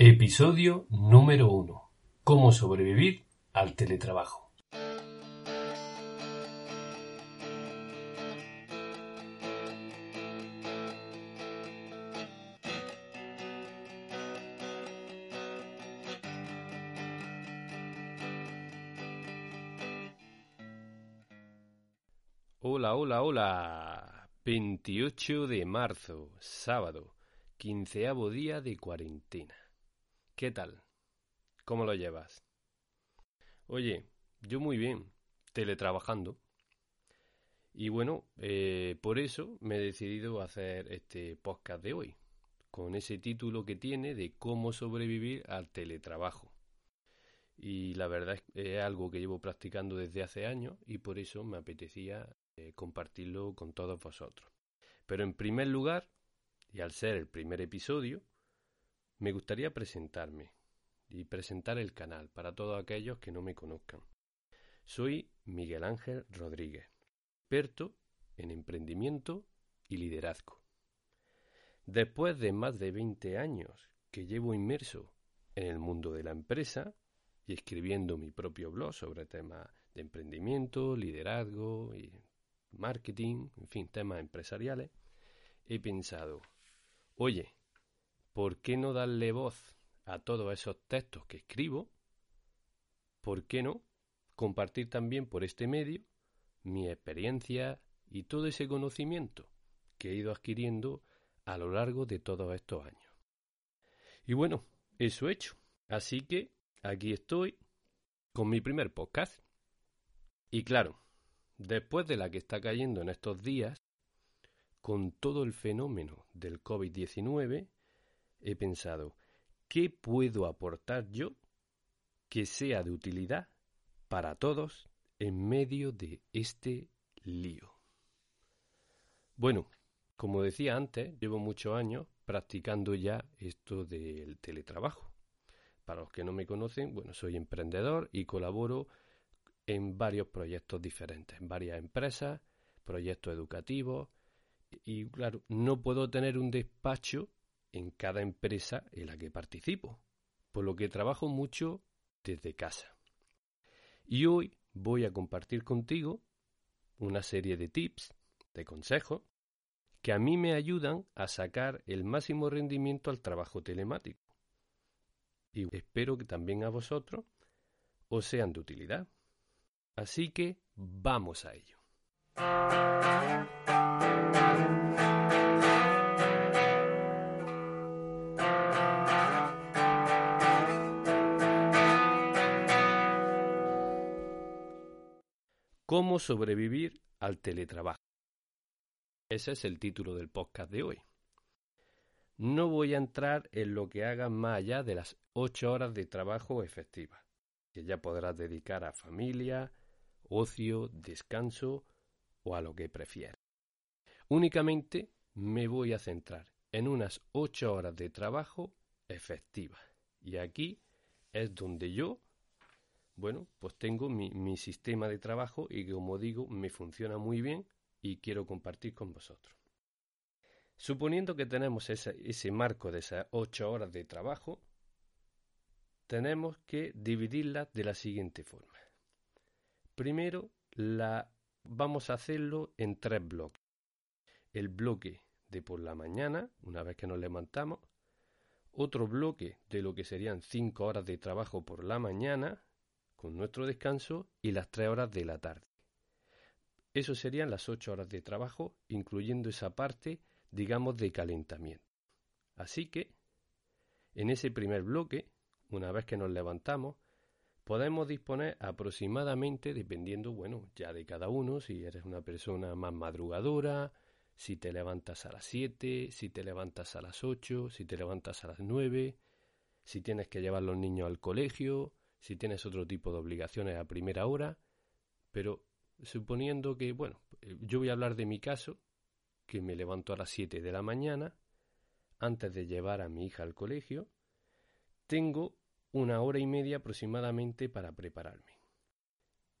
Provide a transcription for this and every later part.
Episodio número 1. Cómo sobrevivir al teletrabajo. Hola, hola, hola. 28 de marzo, sábado, quinceavo día de cuarentena. ¿Qué tal? ¿Cómo lo llevas? Oye, yo muy bien, teletrabajando. Y bueno, eh, por eso me he decidido hacer este podcast de hoy, con ese título que tiene de cómo sobrevivir al teletrabajo. Y la verdad es que es algo que llevo practicando desde hace años y por eso me apetecía eh, compartirlo con todos vosotros. Pero en primer lugar, y al ser el primer episodio, me gustaría presentarme y presentar el canal para todos aquellos que no me conozcan. Soy Miguel Ángel Rodríguez, experto en emprendimiento y liderazgo. Después de más de 20 años que llevo inmerso en el mundo de la empresa y escribiendo mi propio blog sobre temas de emprendimiento, liderazgo y marketing, en fin, temas empresariales, he pensado, oye, ¿por qué no darle voz a todos esos textos que escribo? ¿Por qué no compartir también por este medio mi experiencia y todo ese conocimiento que he ido adquiriendo a lo largo de todos estos años? Y bueno, eso he hecho. Así que aquí estoy con mi primer podcast. Y claro, después de la que está cayendo en estos días, con todo el fenómeno del COVID-19, he pensado, ¿qué puedo aportar yo que sea de utilidad para todos en medio de este lío? Bueno, como decía antes, llevo muchos años practicando ya esto del teletrabajo. Para los que no me conocen, bueno, soy emprendedor y colaboro en varios proyectos diferentes, en varias empresas, proyectos educativos, y claro, no puedo tener un despacho en cada empresa en la que participo, por lo que trabajo mucho desde casa. Y hoy voy a compartir contigo una serie de tips, de consejos, que a mí me ayudan a sacar el máximo rendimiento al trabajo telemático. Y espero que también a vosotros os sean de utilidad. Así que vamos a ello. ¿Cómo sobrevivir al teletrabajo? Ese es el título del podcast de hoy. No voy a entrar en lo que hagas más allá de las ocho horas de trabajo efectivas, que ya podrás dedicar a familia, ocio, descanso o a lo que prefieras. Únicamente me voy a centrar en unas ocho horas de trabajo efectivas. Y aquí es donde yo bueno, pues tengo mi, sistema de trabajo y como digo, me funciona muy bien y quiero compartir con vosotros. Suponiendo que tenemos ese, ese marco de esas ocho horas de trabajo, tenemos que dividirlas de la siguiente forma. Primero, la, vamos a hacerlo en tres bloques. El bloque de por la mañana, una vez que nos levantamos, otro bloque de lo que serían cinco horas de trabajo por la mañana, con nuestro descanso y las tres horas de la tarde. Eso serían las ocho horas de trabajo, incluyendo esa parte, digamos, de calentamiento. Así que, en ese primer bloque, una vez que nos levantamos, podemos disponer aproximadamente, dependiendo, bueno, ya de cada uno, si eres una persona más madrugadora, si te levantas a las siete, si te levantas a las ocho, si te levantas a las nueve, si tienes que llevar los niños al colegio, si tienes otro tipo de obligaciones a primera hora, pero suponiendo que, bueno, yo voy a hablar de mi caso, que me levanto a las 7 de la mañana, antes de llevar a mi hija al colegio, tengo una hora y media aproximadamente para prepararme.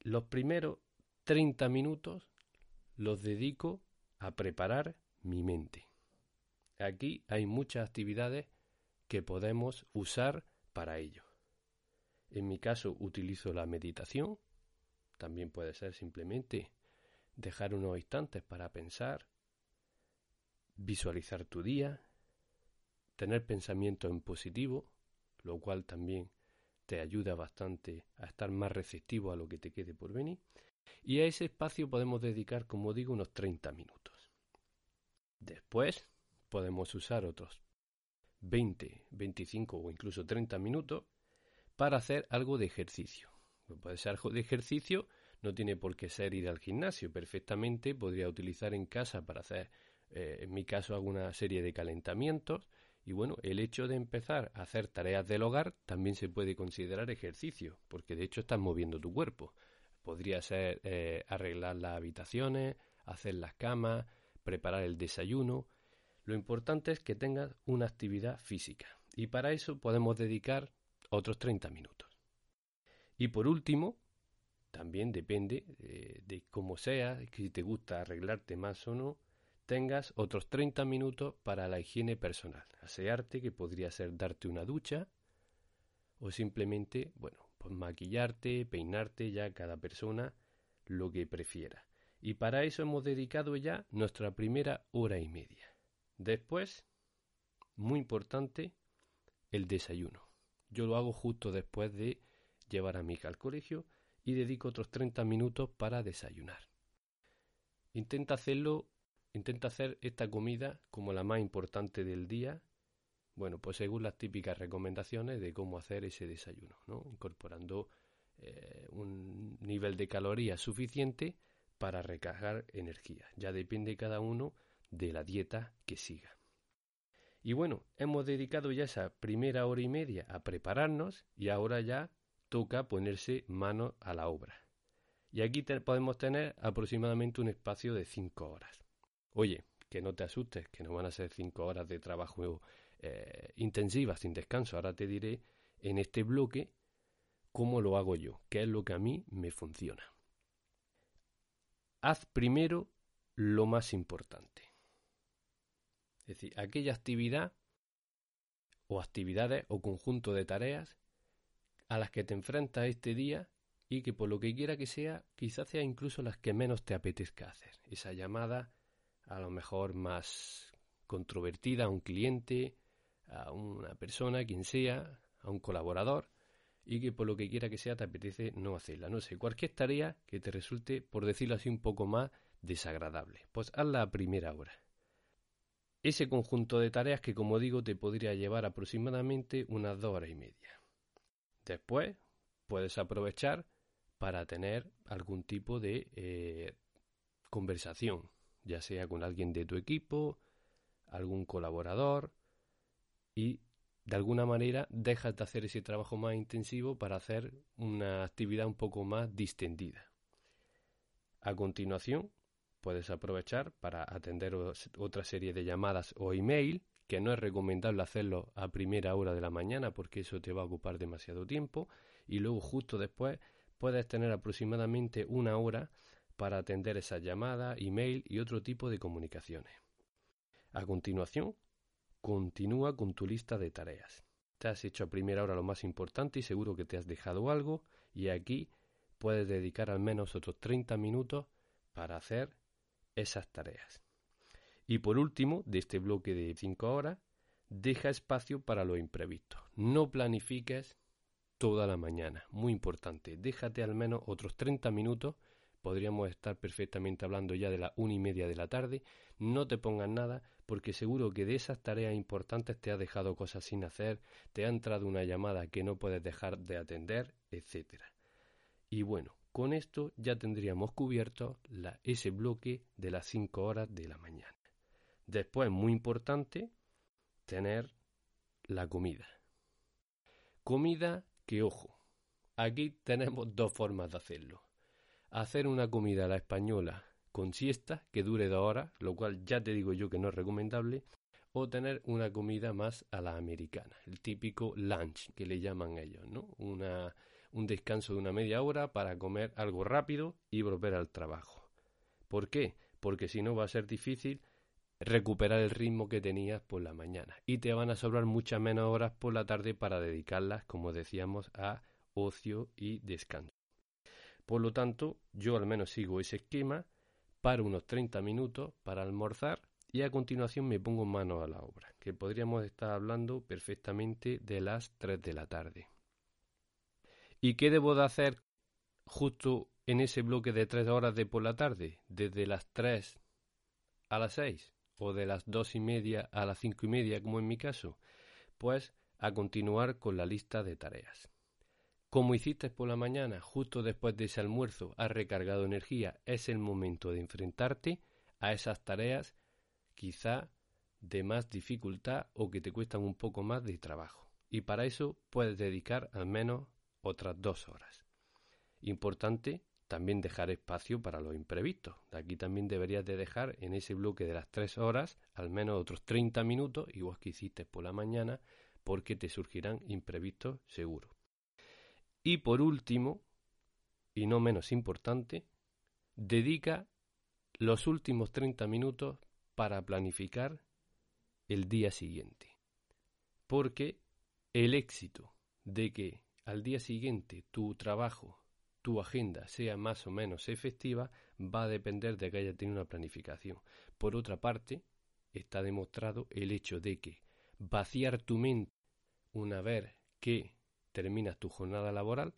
Los primeros 30 minutos los dedico a preparar mi mente. Aquí hay muchas actividades que podemos usar para ello. En mi caso utilizo la meditación, también puede ser simplemente dejar unos instantes para pensar, visualizar tu día, tener pensamiento en positivo, lo cual también te ayuda bastante a estar más receptivo a lo que te quede por venir. Y a ese espacio podemos dedicar, como digo, unos 30 minutos. Después podemos usar otros 20, 25 o incluso 30 minutos para hacer algo de ejercicio. Puede ser algo de ejercicio, no tiene por qué ser ir al gimnasio. Perfectamente podría utilizar en casa para hacer, eh, en mi caso, alguna serie de calentamientos. Y bueno, el hecho de empezar a hacer tareas del hogar también se puede considerar ejercicio, porque de hecho estás moviendo tu cuerpo. Podría ser eh, arreglar las habitaciones, hacer las camas, preparar el desayuno. Lo importante es que tengas una actividad física y para eso podemos dedicar otros 30 minutos. Y por último, también depende eh, de cómo sea, si te gusta arreglarte más o no, tengas otros 30 minutos para la higiene personal. Asearte, que podría ser darte una ducha o simplemente, bueno, pues maquillarte, peinarte, ya cada persona lo que prefiera. Y para eso hemos dedicado ya nuestra primera hora y media. Después, muy importante, el desayuno. Yo lo hago justo después de llevar a mi hija al colegio y dedico otros 30 minutos para desayunar. Intenta hacerlo, intenta hacer esta comida como la más importante del día, bueno, pues según las típicas recomendaciones de cómo hacer ese desayuno, ¿no? Incorporando eh, un nivel de calorías suficiente para recargar energía. Ya depende cada uno de la dieta que siga. Y bueno, hemos dedicado ya esa primera hora y media a prepararnos y ahora ya toca ponerse mano a la obra. Y aquí podemos tener aproximadamente un espacio de 5 horas. Oye, que no te asustes, que no van a ser 5 horas de trabajo eh, intensiva, sin descanso. Ahora te diré en este bloque cómo lo hago yo, qué es lo que a mí me funciona. Haz primero lo más importante. Es decir, aquella actividad o actividades o conjunto de tareas a las que te enfrentas este día y que por lo que quiera que sea, quizás sea incluso las que menos te apetezca hacer. Esa llamada a lo mejor más controvertida a un cliente, a una persona, quien sea, a un colaborador, y que por lo que quiera que sea te apetece no hacerla. No sé, cualquier tarea que te resulte, por decirlo así, un poco más desagradable. Pues hazla a primera hora. Ese conjunto de tareas que, como digo, te podría llevar aproximadamente unas dos horas y media. Después puedes aprovechar para tener algún tipo de eh, conversación, ya sea con alguien de tu equipo, algún colaborador, y de alguna manera dejas de hacer ese trabajo más intensivo para hacer una actividad un poco más distendida. A continuación, puedes aprovechar para atender otra serie de llamadas o email que no es recomendable hacerlo a primera hora de la mañana porque eso te va a ocupar demasiado tiempo y luego justo después puedes tener aproximadamente una hora para atender esas llamadas, email y otro tipo de comunicaciones. A continuación, continúa con tu lista de tareas. Te has hecho a primera hora lo más importante y seguro que te has dejado algo y aquí puedes dedicar al menos otros 30 minutos para hacer esas tareas. Y por último, de este bloque de 5 horas, deja espacio para lo imprevisto. No planifiques toda la mañana. Muy importante. Déjate al menos otros 30 minutos. Podríamos estar perfectamente hablando ya de la una y media de la tarde. No te pongas nada porque seguro que de esas tareas importantes te ha dejado cosas sin hacer, te ha entrado una llamada que no puedes dejar de atender, etc. Y bueno, con esto ya tendríamos cubierto ese bloque de las 5 horas de la mañana. Después, muy importante, tener la comida. Comida que, ojo, aquí tenemos dos formas de hacerlo. Hacer una comida a la española con siesta que dure dos horas, lo cual ya te digo yo que no es recomendable, o tener una comida más a la americana, el típico lunch que le llaman ellos, ¿no? Una, un descanso de una media hora para comer algo rápido y volver al trabajo. ¿Por qué? Porque si no va a ser difícil recuperar el ritmo que tenías por la mañana y te van a sobrar muchas menos horas por la tarde para dedicarlas, como decíamos, a ocio y descanso. Por lo tanto, yo al menos sigo ese esquema, para unos 30 minutos para almorzar y a continuación me pongo mano a la obra, que podríamos estar hablando perfectamente de las 3 de la tarde. ¿Y qué debo de hacer justo en ese bloque de 3 horas de por la tarde? Desde las 3 a las 6 o de las 2 y media a las 5 y media como en mi caso. Pues a continuar con la lista de tareas. Como hiciste por la mañana, justo después de ese almuerzo, has recargado energía, es el momento de enfrentarte a esas tareas quizá de más dificultad o que te cuestan un poco más de trabajo. Y para eso puedes dedicar al menos otras dos horas. Importante también dejar espacio para los imprevistos. Aquí también deberías de dejar en ese bloque de las tres horas al menos otros 30 minutos, igual que hiciste por la mañana, porque te surgirán imprevistos seguros. Y por último, y no menos importante, dedica los últimos 30 minutos para planificar el día siguiente. Porque el éxito de que al día siguiente tu trabajo, tu agenda sea más o menos efectiva va a depender de que haya tenido una planificación. Por otra parte, está demostrado el hecho de que vaciar tu mente una vez que terminas tu jornada laboral,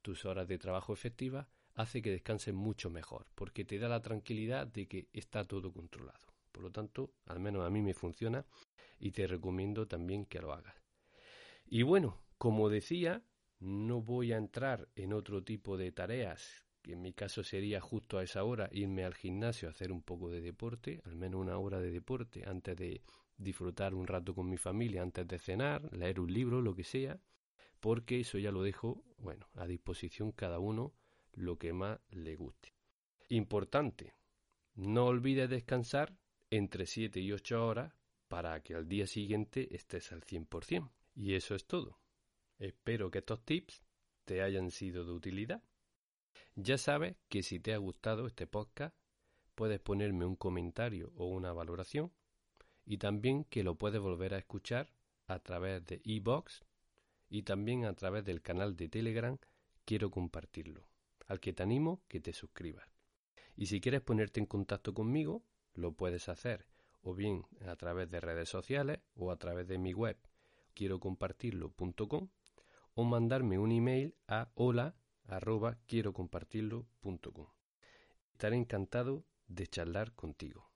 tus horas de trabajo efectivas, hace que descanses mucho mejor, porque te da la tranquilidad de que está todo controlado. Por lo tanto, al menos a mí me funciona y te recomiendo también que lo hagas. Y bueno, como decía, no voy a entrar en otro tipo de tareas, que en mi caso sería justo a esa hora irme al gimnasio a hacer un poco de deporte, al menos una hora de deporte, antes de disfrutar un rato con mi familia, antes de cenar, leer un libro, lo que sea, porque eso ya lo dejo, bueno, a disposición cada uno lo que más le guste. Importante, no olvides descansar entre 7 y 8 horas para que al día siguiente estés al 100%. Y eso es todo. Espero que estos tips te hayan sido de utilidad. Ya sabes que si te ha gustado este podcast, puedes ponerme un comentario o una valoración y también que lo puedes volver a escuchar a través de iBox y también a través del canal de Telegram quiero compartirlo al que te animo que te suscribas. Y si quieres ponerte en contacto conmigo, lo puedes hacer o bien a través de redes sociales o a través de mi web quiero compartirlo.com o mandarme un email a hola arroba quiero compartirlo.com. Estaré encantado de charlar contigo.